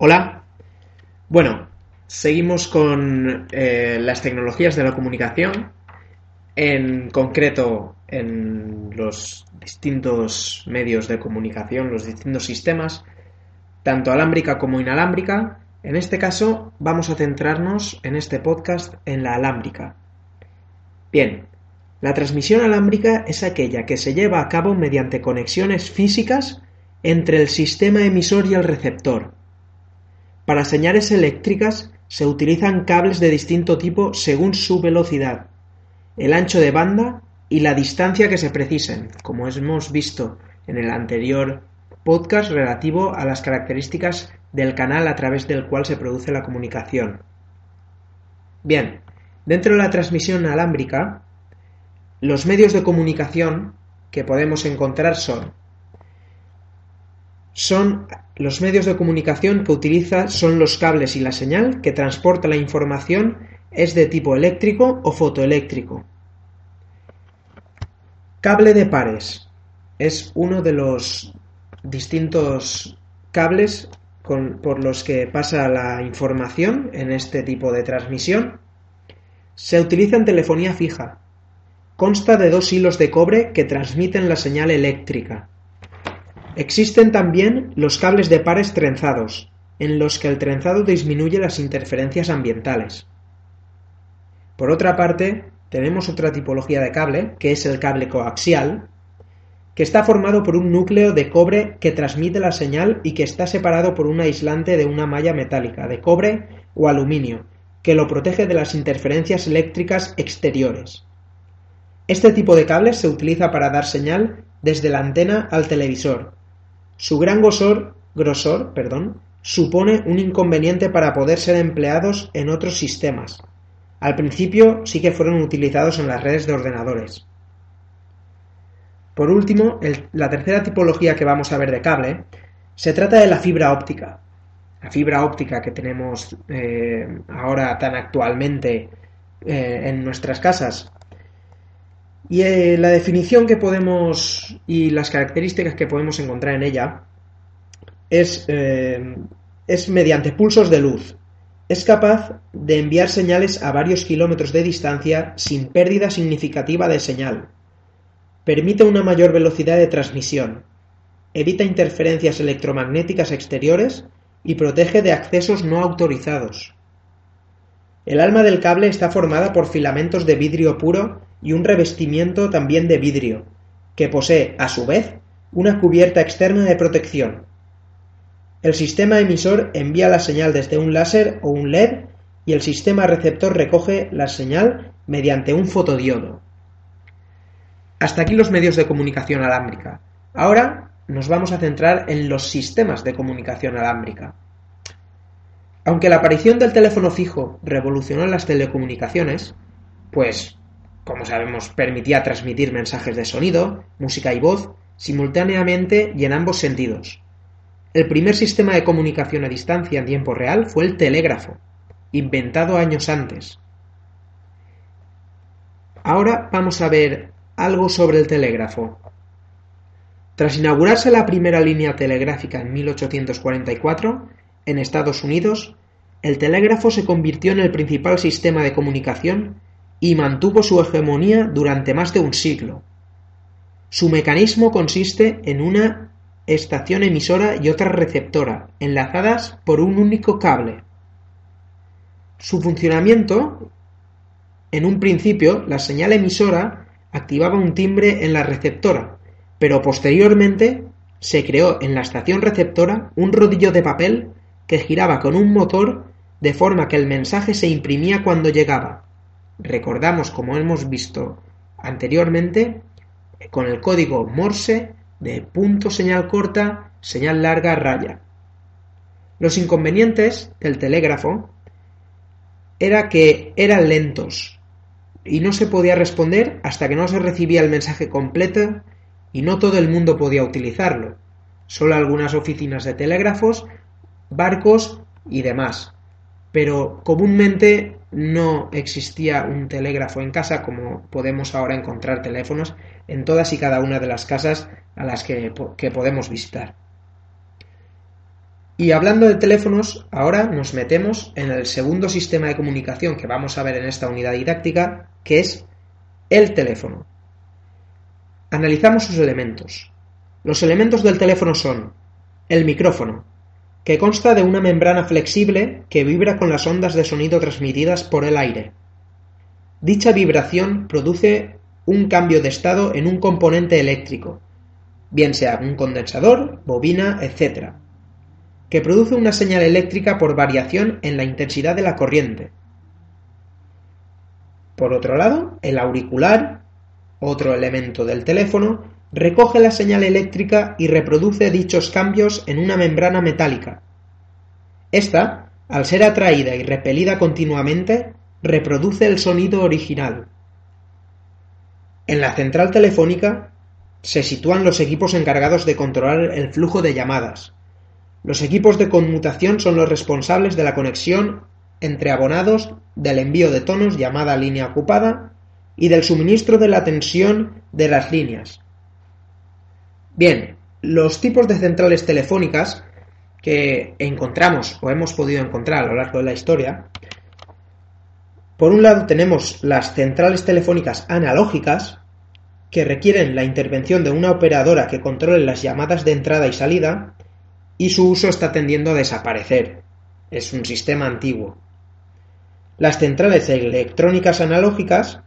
Hola. Bueno, seguimos con eh, las tecnologías de la comunicación, en concreto en los distintos medios de comunicación, los distintos sistemas, tanto alámbrica como inalámbrica. En este caso vamos a centrarnos en este podcast en la alámbrica. Bien, la transmisión alámbrica es aquella que se lleva a cabo mediante conexiones físicas entre el sistema emisor y el receptor para señales eléctricas se utilizan cables de distinto tipo según su velocidad, el ancho de banda y la distancia que se precisen, como hemos visto en el anterior podcast relativo a las características del canal a través del cual se produce la comunicación. Bien, dentro de la transmisión alámbrica, los medios de comunicación que podemos encontrar son son los medios de comunicación que utiliza son los cables y la señal que transporta la información es de tipo eléctrico o fotoeléctrico. Cable de pares es uno de los distintos cables por los que pasa la información en este tipo de transmisión. Se utiliza en telefonía fija. Consta de dos hilos de cobre que transmiten la señal eléctrica. Existen también los cables de pares trenzados, en los que el trenzado disminuye las interferencias ambientales. Por otra parte, tenemos otra tipología de cable, que es el cable coaxial, que está formado por un núcleo de cobre que transmite la señal y que está separado por un aislante de una malla metálica, de cobre o aluminio, que lo protege de las interferencias eléctricas exteriores. Este tipo de cable se utiliza para dar señal desde la antena al televisor, su gran grosor, supone un inconveniente para poder ser empleados en otros sistemas. Al principio sí que fueron utilizados en las redes de ordenadores. Por último, la tercera tipología que vamos a ver de cable se trata de la fibra óptica. La fibra óptica que tenemos eh, ahora tan actualmente eh, en nuestras casas y eh, la definición que podemos y las características que podemos encontrar en ella es, eh, es mediante pulsos de luz. Es capaz de enviar señales a varios kilómetros de distancia sin pérdida significativa de señal. Permite una mayor velocidad de transmisión. Evita interferencias electromagnéticas exteriores y protege de accesos no autorizados. El alma del cable está formada por filamentos de vidrio puro y un revestimiento también de vidrio, que posee, a su vez, una cubierta externa de protección. El sistema emisor envía la señal desde un láser o un LED y el sistema receptor recoge la señal mediante un fotodiodo. Hasta aquí los medios de comunicación alámbrica. Ahora nos vamos a centrar en los sistemas de comunicación alámbrica. Aunque la aparición del teléfono fijo revolucionó las telecomunicaciones, pues como sabemos, permitía transmitir mensajes de sonido, música y voz simultáneamente y en ambos sentidos. El primer sistema de comunicación a distancia en tiempo real fue el telégrafo, inventado años antes. Ahora vamos a ver algo sobre el telégrafo. Tras inaugurarse la primera línea telegráfica en 1844, en Estados Unidos, el telégrafo se convirtió en el principal sistema de comunicación y mantuvo su hegemonía durante más de un siglo. Su mecanismo consiste en una estación emisora y otra receptora, enlazadas por un único cable. Su funcionamiento, en un principio, la señal emisora activaba un timbre en la receptora, pero posteriormente se creó en la estación receptora un rodillo de papel que giraba con un motor de forma que el mensaje se imprimía cuando llegaba. Recordamos, como hemos visto anteriormente, con el código Morse de punto señal corta, señal larga, raya. Los inconvenientes del telégrafo era que eran lentos y no se podía responder hasta que no se recibía el mensaje completo y no todo el mundo podía utilizarlo. Solo algunas oficinas de telégrafos, barcos y demás. Pero comúnmente no existía un telégrafo en casa como podemos ahora encontrar teléfonos en todas y cada una de las casas a las que, podemos visitar. Y hablando de teléfonos, ahora nos metemos en el segundo sistema de comunicación que vamos a ver en esta unidad didáctica, que es el teléfono. Analizamos sus elementos. Los elementos del teléfono son el micrófono, que consta de una membrana flexible que vibra con las ondas de sonido transmitidas por el aire. Dicha vibración produce un cambio de estado en un componente eléctrico, bien sea un condensador, bobina, etc., que produce una señal eléctrica por variación en la intensidad de la corriente. Por otro lado, el auricular, otro elemento del teléfono, recoge la señal eléctrica y reproduce dichos cambios en una membrana metálica. Esta, al ser atraída y repelida continuamente, reproduce el sonido original. En la central telefónica se sitúan los equipos encargados de controlar el flujo de llamadas, los equipos de conmutación son los responsables de la conexión entre abonados, del envío de tonos llamada línea ocupada y del suministro de la tensión de las líneas. Bien, los tipos de centrales telefónicas que encontramos o hemos podido encontrar a lo largo de la historia, por un lado tenemos las centrales telefónicas analógicas, que requieren la intervención de una operadora que controle las llamadas de entrada y salida, y su uso está tendiendo a desaparecer. Es un sistema antiguo. Las centrales electrónicas analógicas,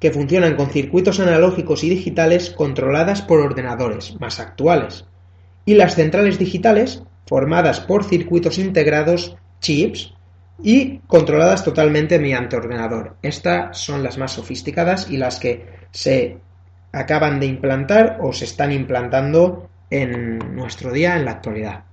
que funcionan con circuitos analógicos y digitales controladas por ordenadores más actuales. Y las centrales digitales, formadas por circuitos integrados, chips, y controladas totalmente mediante ordenador. Estas son las más sofisticadas y las que se acaban de implantar o se están implantando en nuestro día en la actualidad.